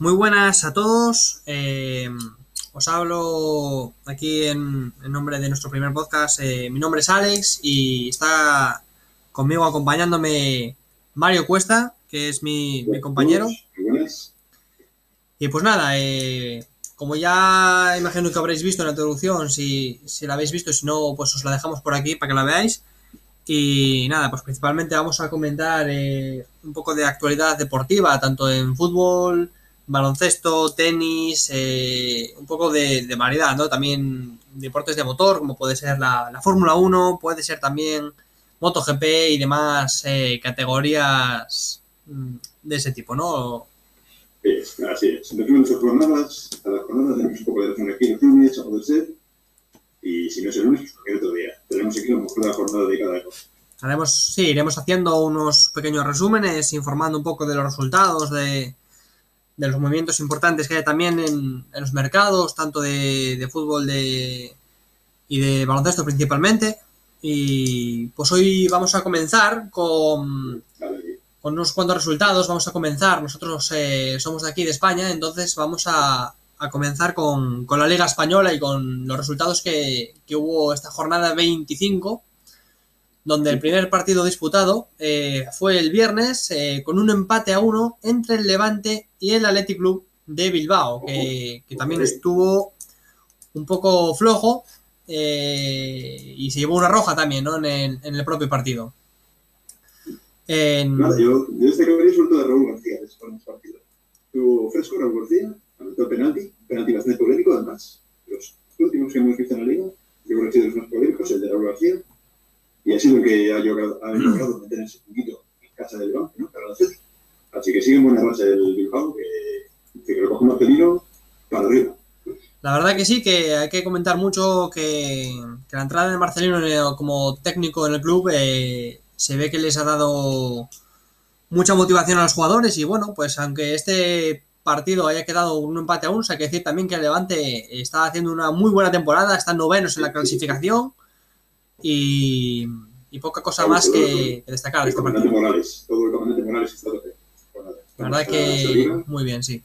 Muy buenas a todos. Eh, os hablo aquí en, en nombre de nuestro primer podcast. Eh, mi nombre es Alex y está conmigo acompañándome Mario Cuesta, que es mi, mi compañero. Y pues nada, eh, como ya imagino que habréis visto en la introducción, si, si la habéis visto, si no, pues os la dejamos por aquí para que la veáis. Y nada, pues principalmente vamos a comentar eh, un poco de actualidad deportiva, tanto en fútbol, baloncesto, tenis, eh, un poco de, de, variedad, ¿no? También deportes de motor, como puede ser la, la Fórmula 1, puede ser también MotoGP y demás eh, categorías mm, de ese tipo, ¿no? Es, así es. Empezamos nuestras jornadas, a las jornadas tenemos un poco de razón aquí el lunes, a poder ser. Y si no es el lunes, pues cualquier otro día. Tenemos aquí a lo mejor la jornada dedicada a eso. Haremos, sí, iremos haciendo unos pequeños resúmenes, informando un poco de los resultados, de, de los movimientos importantes que hay también en, los mercados, tanto de, de fútbol de, y de baloncesto principalmente. Y pues hoy vamos a comenzar con, con unos cuantos resultados. Vamos a comenzar, nosotros eh, somos de aquí de España, entonces vamos a, a comenzar con, con, la Liga Española y con los resultados que, que hubo esta jornada 25 donde el primer partido disputado eh, fue el viernes eh, con un empate a uno entre el Levante y el Athletic Club de Bilbao, que, que también estuvo un poco flojo eh, y se llevó una roja también ¿no? en, el, en el propio partido. En... Nada, yo, yo destacaría sobre todo de Raúl García de ese partido. Tuvo fresco Raúl García, anotó penalti, penalti bastante polémico además. Los últimos que hemos visto en la liga, yo creo que ha sido de los más polémicos, el de Raúl García y ha sido el que ha logrado, ha logrado meterse un poquito en casa del Bilbao, ¿no? Para. Así que sigue en buena racha el Bilbao, que, que lo coge más peligro para arriba. La verdad que sí, que hay que comentar mucho que, que la entrada de Marcelino como técnico en el club eh, se ve que les ha dado mucha motivación a los jugadores y bueno, pues aunque este partido haya quedado un empate a uno, hay que decir también que el Levante está haciendo una muy buena temporada, están novenos en la clasificación y, y poca cosa más que, que destacar de este comandante partido. Morales, todo el comandante Morales está tope. La verdad que muy bien, sí.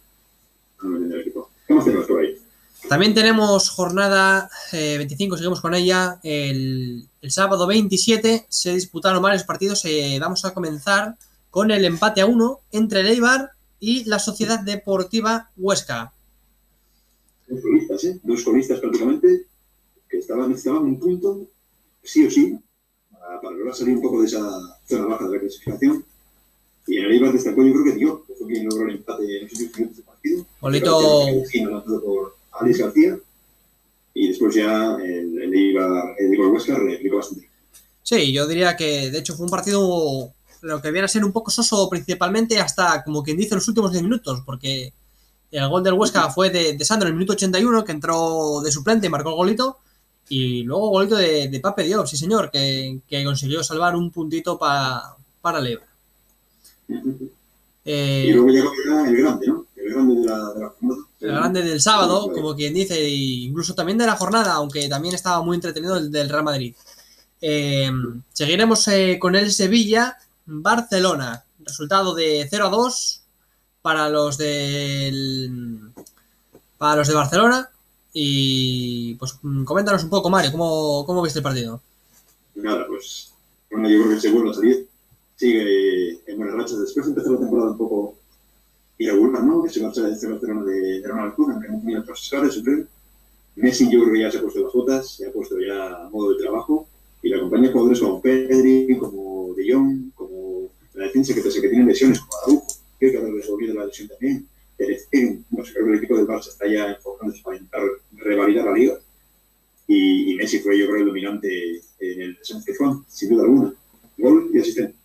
¿Cómo hacemos por ahí? También tenemos jornada eh, 25, seguimos con ella. El, el, sábado 27 se disputaron varios partidos. Eh, vamos a comenzar con el empate a uno entre el Eibar y la Sociedad Deportiva Huesca. Dos colistas, ¿eh? Dos colistas prácticamente, que estaban, necesitaban un punto, sí o sí, para, lograr salir un poco de esa zona baja de la clasificación. Y en el Eibar destacó, yo creo que que fue quien logró el empate en los últimos minutos del partido. Golito. lanzado por Alex García. Y después ya el, el Eibar, el Eibar Huesca replicó bastante. Sí, yo diría que de hecho fue un partido lo que viene a ser un poco soso principalmente hasta como quien dice los últimos 10 minutos, porque el gol del Huesca fue de, de Sandro en el minuto 81, que entró de suplente y marcó el golito, y luego golito de, de Pape Diop, sí señor, que, que consiguió salvar un puntito pa, para Eibar. Eh, y luego llegó el grande, ¿no? El grande de la, de la el grande del sábado, como quien dice, e incluso también de la jornada, aunque también estaba muy entretenido el del Real Madrid. Eh, seguiremos eh, con el Sevilla Barcelona. Resultado de 0 a 2 para los del para los de Barcelona. Y pues coméntanos un poco, Mario, ¿cómo, cómo viste el partido? Nada, pues bueno, yo creo que se vuelve a salir. Sigue en buenas rachas. Después empezó la temporada un poco irregular, ¿no? Ese Barcelona de, de Ronald Koeman, que otras escalas, yo creo. Messi yo creo que ya se ha puesto las botas, se ha puesto ya a modo de trabajo y la compañía de jugadores como Pedri, como De como la defensa que pese que tienen lesiones, como Araujo, creo que habrá resolvido la lesión también. El equipo del Barça está ya enfocándose para intentar revalidar la liga. Y, Messi fue, yo creo, el dominante en el Sánchez Juan, sin duda alguna. Gol y asistente.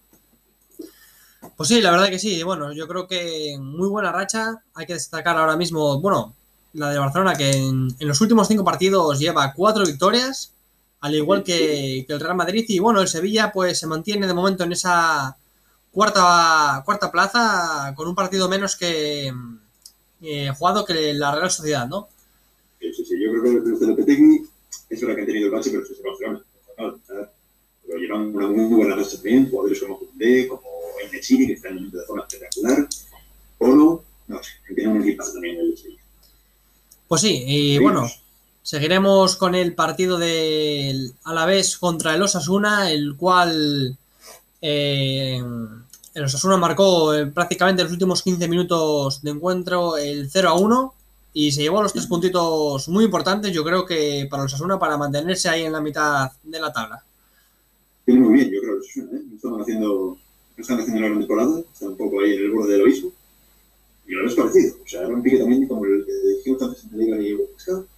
Pues sí, la verdad que sí. Bueno, yo creo que muy buena racha. Hay que destacar ahora mismo, bueno, la de Barcelona, que en, en los últimos cinco partidos lleva cuatro victorias, al igual que, que, el Real Madrid. Y bueno, el Sevilla pues se mantiene de momento en esa cuarta, cuarta plaza con un partido menos que eh, jugado que la Real Sociedad, ¿no? Sí, sí, sí. Yo creo que los de Lopetegui es verdad que han tenido el bache, pero es Barcelona. Pero llevan una muy buena racha también, jugadores como Koundé, como Enesiri, que están en una zona espectacular. Olo, no sé, tiene un equipazo también el Sevilla. Pues sí, y bueno, seguiremos con el partido del Alavés contra el Osasuna, el cual eh, el Osasuna marcó eh, prácticamente en los últimos 15 minutos de encuentro el 0 a 1 y se llevó los tres puntitos muy importantes, yo creo que para el Osasuna para mantenerse ahí en la mitad de la tabla. Tiene muy bien, yo creo, que ¿eh? No están haciendo, están haciendo una gran temporada, están un poco ahí en el borde del abismo. Y ahora es parecido. O sea, era un pique también como el que dijimos antes en la Liga y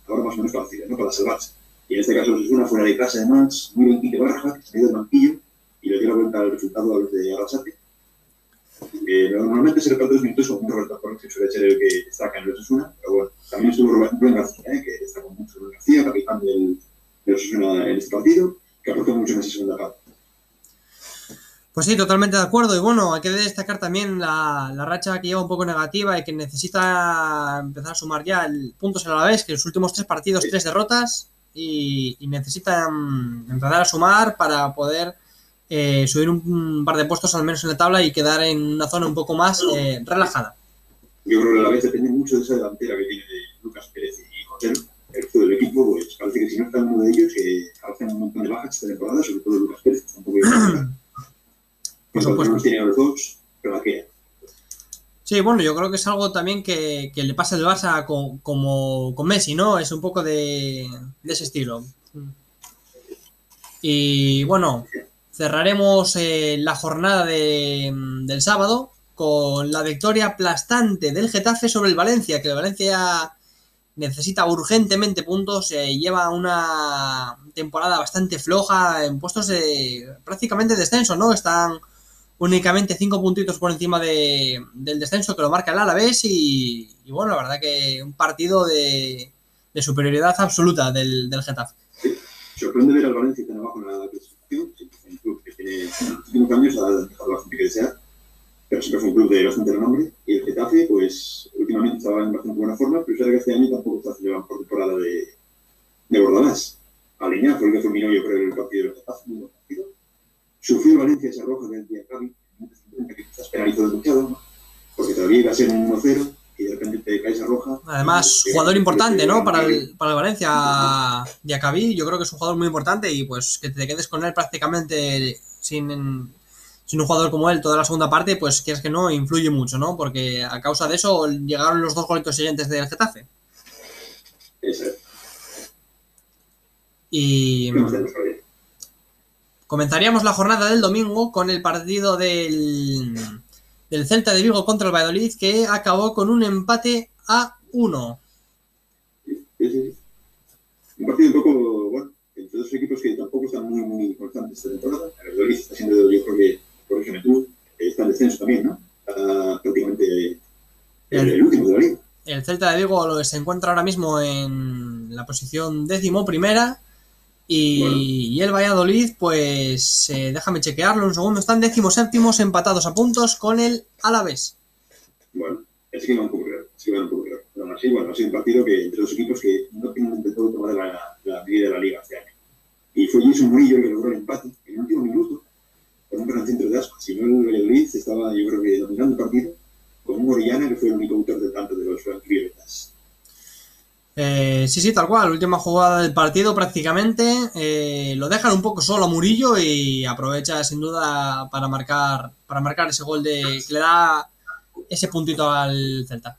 ahora más o menos parecido, ¿no? Para salvarse. Y en este caso es una fuera de casa, además, muy bien Quique Barja, que salió del banquillo y le dio la vuelta al resultado a los de Arrasate. Normalmente se reparte dos minutos con un Roberto Torres, que suele ser el que destaca en el Osasuna, pero bueno, también estuvo Rubén García, ¿eh? que destacó mucho Rubén García, capitán del, del Osasuna en este partido, que aportó mucho en esa segunda parte. Pues sí, totalmente de acuerdo. Y bueno, hay que destacar también la, racha que lleva un poco negativa y que necesita empezar a sumar ya el, puntos a la vez, que en los últimos tres partidos, tres derrotas, y, y necesita mm, empezar a sumar para poder eh, subir un, par de puestos al menos en la tabla y quedar en una zona un poco más eh, relajada. Yo creo que a la vez depende mucho de esa delantera que tiene Lucas Pérez y Jotero. El resto del equipo, pues parece que si no está uno de ellos, que hacen un montón de bajas esta temporada, sobre todo Lucas Pérez, que está un poco irregular. Por supuesto. nos tiene a los dos, pero la que Sí, bueno, yo creo que es algo también que, que le pasa al Barça con, como con Messi, ¿no? Es un poco de, de ese estilo. Y bueno, cerraremos eh, la jornada de- del sábado con la victoria aplastante del Getafe sobre el Valencia, que el Valencia necesita urgentemente puntos, eh, lleva una temporada bastante floja en puestos de prácticamente descenso, ¿no? Están únicamente cinco puntitos por encima de- del descenso que lo marca el Alavés y, y bueno, la verdad que un partido de, de superioridad absoluta del, del Getafe. sorprende ver al Valencia tan abajo en la clasificación. Sí, es un club que tiene, en los últimos años ha dejado bastante que desear, pero siempre fue un club de bastante renombre. Y el Getafe, pues últimamente estaba en bastante buena forma, pero verdad que este año tampoco está haciendo la mejor temporada de, de Bordalás. Alineado fue el que fulminó, yo creo, el partido del Getafe, muy buen partido. Sufrió Valencia esa roja del Diacabi, que quizás penalizó demasiado, porque todavía iba a ser un 1-0 y de repente te cae esa roja. Además, jugador importante, ¿no? Para el, para el Valencia, Diacabí, yo creo que es un jugador muy importante y pues que te quedes con él prácticamente sin, sin un jugador como él toda la segunda parte, pues quieres que no, influye mucho, ¿no? Porque a causa de eso llegaron los dos golitos siguientes del Getafe. Es. Y comenzaríamos la jornada del domingo con el partido del, del Celta de Vigo contra el Valladolid que acabó con un empate a 1. Sí, sí, sí. Un partido un poco, bueno, entre dos equipos que tampoco están muy, muy constantes esta temporada. El Valladolid está siendo, yo creo que, corrígeme tú, está en descenso también, ¿no? Está prácticamente el, el último de la liga. El Celta de Vigo se encuentra ahora mismo en la posición décimo primera y, Bueno. y el Valladolid, pues eh, déjame chequearlo un segundo, están décimos séptimos empatados a puntos con el Alavés. Bueno, es que va un poco peor, es que va un poco peor. Pero aún así, bueno, ha sido un partido que entre dos equipos que no tienen intentado tomar la, la medida de la liga este año. Y fue Jason Murillo el que logró el empate en el último minuto, con un gran centro de asco. Si no, el Valladolid estaba, yo creo que, dominando el partido, con un Orellana que fue el único autor de tanto de los franquivioletas. Eh, sí, sí, tal cual, última jugada del partido prácticamente, eh, lo dejan un poco solo a Murillo y aprovecha sin duda para marcar, para marcar ese gol de, que le da ese puntito al Celta.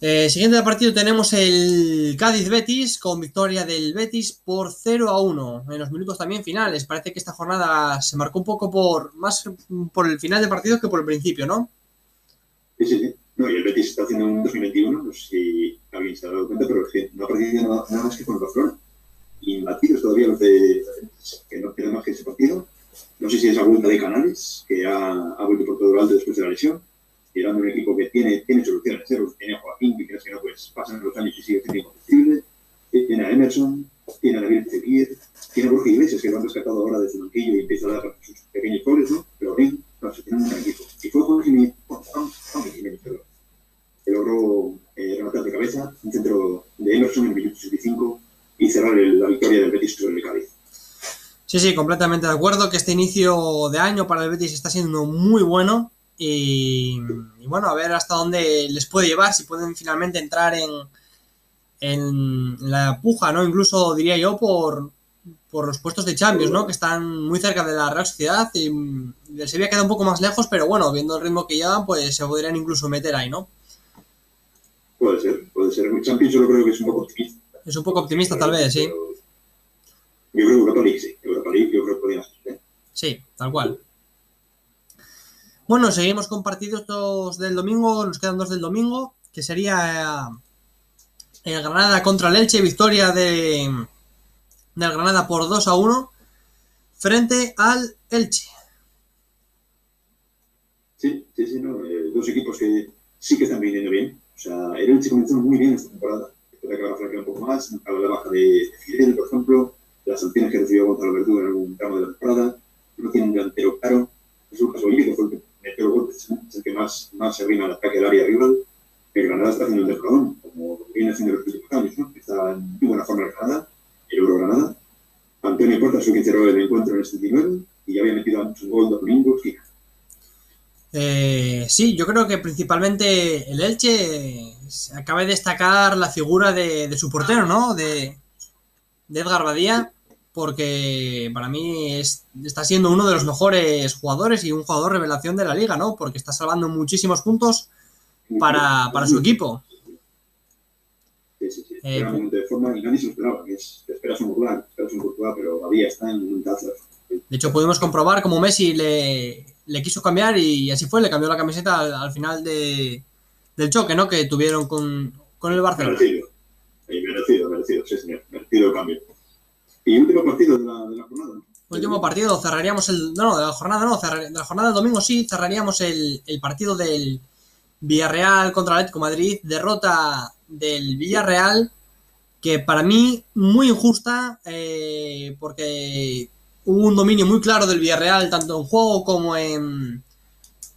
Eh, siguiente partido tenemos el Cádiz-Betis con victoria del Betis por 0 a 1 en los minutos también finales. Parece que esta jornada se marcó un poco por más por el final del partido que por el principio, ¿no? Sí, sí, sí. No, y el Betis está haciendo un 2021, no sé si alguien se ha dado cuenta, pero es que no ha perdido nada, más que con el Barcelona. Imbatidos todavía los de que no queda más que ese partido. No sé si es la vuelta de Canales, que ha, vuelto por todo lo alto después de la lesión. Y era un equipo que tiene, tiene soluciones. ¿eh? Tiene a Joaquín, que crees que no, pues pasan los años y sigue siendo incompetible. Tiene a Emerson, tiene a David Fekir, tiene a Borja Iglesias, que lo han rescatado ahora desde el banquillo y empieza a dar sus pequeños goles, ¿no? Pero bien, no sé, tiene un gran equipo. Y fue Jiménez, Juan, Jiménez, que logró eh, rematar de cabeza un centro de Emerson en el minuto 65 y cerrar el- la victoria del Betis sobre el Cádiz. Sí, sí, completamente de acuerdo que este inicio de año para el Betis está siendo muy bueno Y, y bueno, a ver hasta dónde les puede llevar, si pueden finalmente entrar en, en la puja, ¿no? Incluso diría yo por, por los puestos de Champions, ¿no? Que están muy cerca de la Real Sociedad y el Sevilla queda un poco más lejos, pero bueno, viendo el ritmo que llevan, pues se podrían incluso meter ahí, ¿no? Puede ser, puede ser. Champions yo creo que es un poco optimista. Es un poco optimista tal vez, sí. Yo creo que Europa League sí. Europa League yo creo que podría ser. ¿eh? Sí, tal cual. Bueno, seguimos con partidos del domingo, nos quedan dos del domingo, que sería el Granada contra el Elche, victoria de, del Granada por 2 a 1 frente al Elche. Sí, sí, sí, no, eh, dos equipos que sí que están viniendo bien. Sea, el Elche comenzó muy bien esta temporada. Espera que flaquea un poco más, a la baja de Fidel, por ejemplo, las sanciones que recibió Gonzalo Verdú en algún tramo de la temporada, no tiene un delantero claro. Es un caso que fue el que metió los golpes, es el que más, más se arrima al ataque del área rival. El Granada está haciendo el temporadón, como viene haciendo los últimos años, ¿no? Está en muy buena forma el Granada, el Euro Granada. Antonio Porta su que cerró el encuentro en el 79 y ya había metido muchos goles domingos y eh, sí, yo creo que principalmente el Elche acaba de destacar la figura de, de su portero, ¿no? De, de, Edgar Badía, porque para mí es, está siendo uno de los mejores jugadores y un jugador revelación de la liga, ¿no? Porque está salvando muchísimos puntos para, para su equipo. Sí, sí, sí. Eh, de forma y nadie se esperaba, que es, te esperas un Courtois, esperas un Courtois, pero Badía está en un tazo. De hecho, pudimos comprobar cómo Messi le, le quiso cambiar y así fue, le cambió la camiseta al, al final de, del choque, ¿no? Que tuvieron con, con el Barcelona. Merecido, merecido, merecido, sí, señor, merecido el cambio. Y último partido de la, de la jornada, ¿no? Último partido, cerraríamos el. No, de la jornada no, cerrar, de la jornada del domingo sí, cerraríamos el, el partido del Villarreal contra el Atlético Madrid. Derrota del Villarreal, que para mí muy injusta, eh, porque un dominio muy claro del Villarreal, tanto en juego como en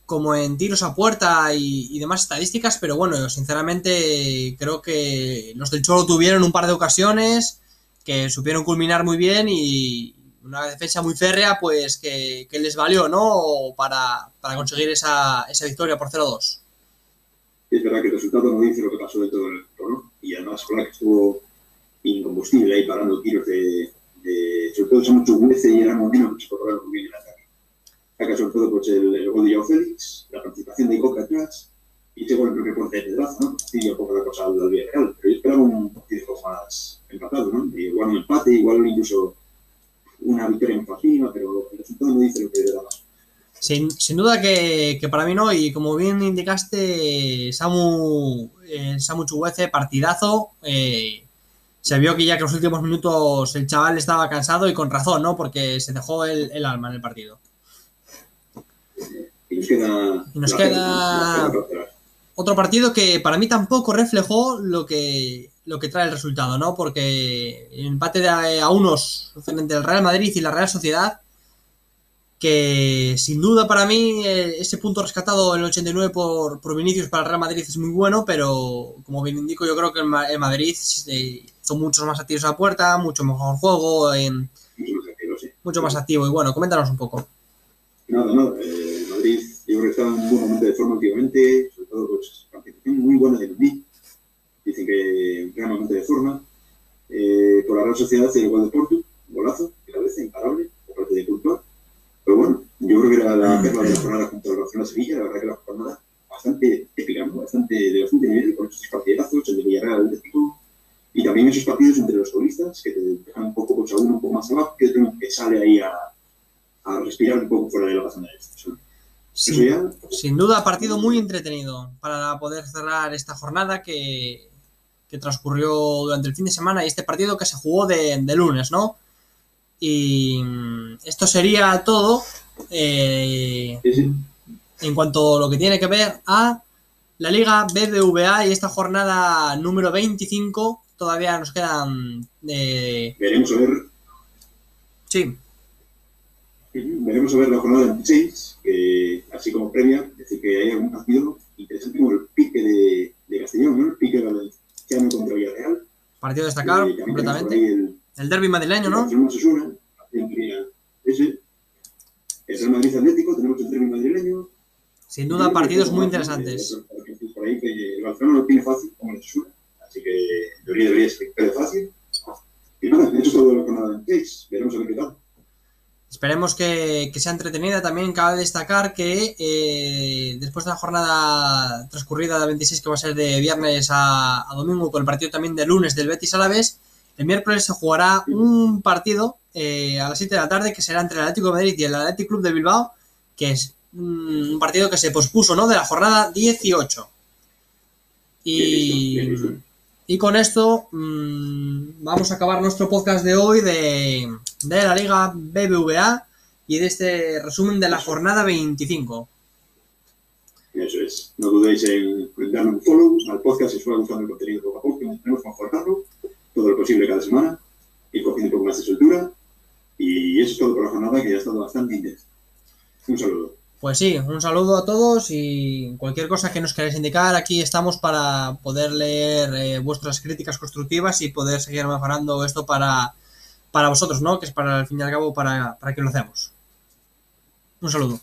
como en tiros a puerta y, demás estadísticas, pero bueno, sinceramente creo que los del Cholo tuvieron un par de ocasiones que supieron culminar muy bien y una defensa muy férrea, pues que, les valió, ¿no? Para, para conseguir esa, esa, victoria por 0-2. Es verdad que el resultado no dice lo que pasó dentro del ¿no? Y además con la que estuvo incombustible ahí parando tiros de, de sobre todo ese mucho Gulece y era Molino que se corrieron muy bien en ataque. Acá sobre todo pues el, el gol de Joao Félix, la participación de Coca atrás y llegó el primer corte de pedazo, ¿no? Sí, un poco la cosa al Villarreal, pero yo esperaba un partido más empatado, ¿no? Igual un empate, igual incluso una victoria en Fajima, pero el resultado no dice lo que era más. Sin, sin, duda que, que, para mí no, y como bien indicaste, Samu, eh, Samu Chuguece, partidazo. Eh, se vio que ya que en los últimos minutos el chaval estaba cansado y con razón, ¿no? Porque se dejó el, el alma en el partido. Y nos queda, y nos queda otro partido que para mí tampoco reflejó lo que, lo que trae el resultado, ¿no? Porque el empate de a, a unos frente al Real Madrid y la Real Sociedad que sin duda para mí eh, ese punto rescatado en el 89 por, por Vinicius para el Real Madrid es muy bueno, pero como bien indico yo creo que el, el Madrid eh, hizo muchos más activos a la puerta, mucho mejor juego, eh, mucho más activo. Y bueno, coméntanos un poco. Nada, nada, eh, Madrid yo creo que está en un buen momento de forma últimamente, sobre todo pues participación muy buena de Mendy, dicen que en gran momento de forma, eh, por la Real Sociedad el gol de Porto, golazo, que la vez imparable, por parte de Courtois, pero bueno, yo creo que era la perla de la jornada contra el Barcelona Sevilla, la verdad que la jornada bastante épica, ¿no? bastante, de bastante nivel, con estos partidazos, el de Villarreal, el Atlético, y también esos partidos entre los futbolistas que te dejan un poco, pues a uno un poco más abajo, que otro que sale ahí a, a respirar un poco fuera de la zona de estos. Sin, ya... sin, duda, partido muy entretenido para poder cerrar esta jornada que, que, transcurrió durante el fin de semana y este partido que se jugó de, de lunes, ¿no? Y esto sería todo eh, sí, sí. en cuanto a lo que tiene que ver a la Liga BBVA y esta jornada número 25. Todavía nos quedan. Eh... Veremos a ver. Sí. Veremos a ver la jornada 26, que así como previa, es decir, que hay algún partido interesante como el pique de, de Castellón, ¿no? El pique valenciano contra Villarreal. Partido destacado, Eh, tenemos completamente. el, El derby madrileño, ¿no? Barcelona Osasuna, ese. El Real Madrid Atlético, tenemos el derbi madrileño. Sin sin duda partidos muy interesantes. Por ahí que el Barcelona lo tiene fácil, como el Sur, así que en teoría debería ser fácil. Y nada, eso es todo Case. Veremos a ver qué tal. Esperemos que, que, sea entretenida. También cabe destacar que eh, después de la jornada transcurrida de 26, que va a ser de viernes a, a, domingo, con el partido también de lunes del Betis a la vez, el miércoles se jugará un partido eh, a las 7 de la tarde que será entre el Atlético de Madrid y el Atlético Club de Bilbao, que es un partido que se pospuso, ¿no? De la jornada 18. Y, y con esto mmm, vamos a acabar nuestro podcast de hoy de, de, la Liga BBVA y de este resumen de la jornada 25. Eso es. No dudéis en darle un follow al podcast si os va gustando el contenido poco a poco, tenemos mejorarlo todo lo posible cada semana, ir cogiendo un poco más de soltura. Y eso es todo por la jornada que ya ha estado bastante intensa. Un saludo. Pues sí, un saludo a todos y cualquier cosa que nos queráis indicar, aquí estamos para poder leer eh, vuestras críticas constructivas y poder seguir mejorando esto para, para vosotros, ¿no? Que es para, al fin y al cabo, para, para que lo hacemos. Un saludo.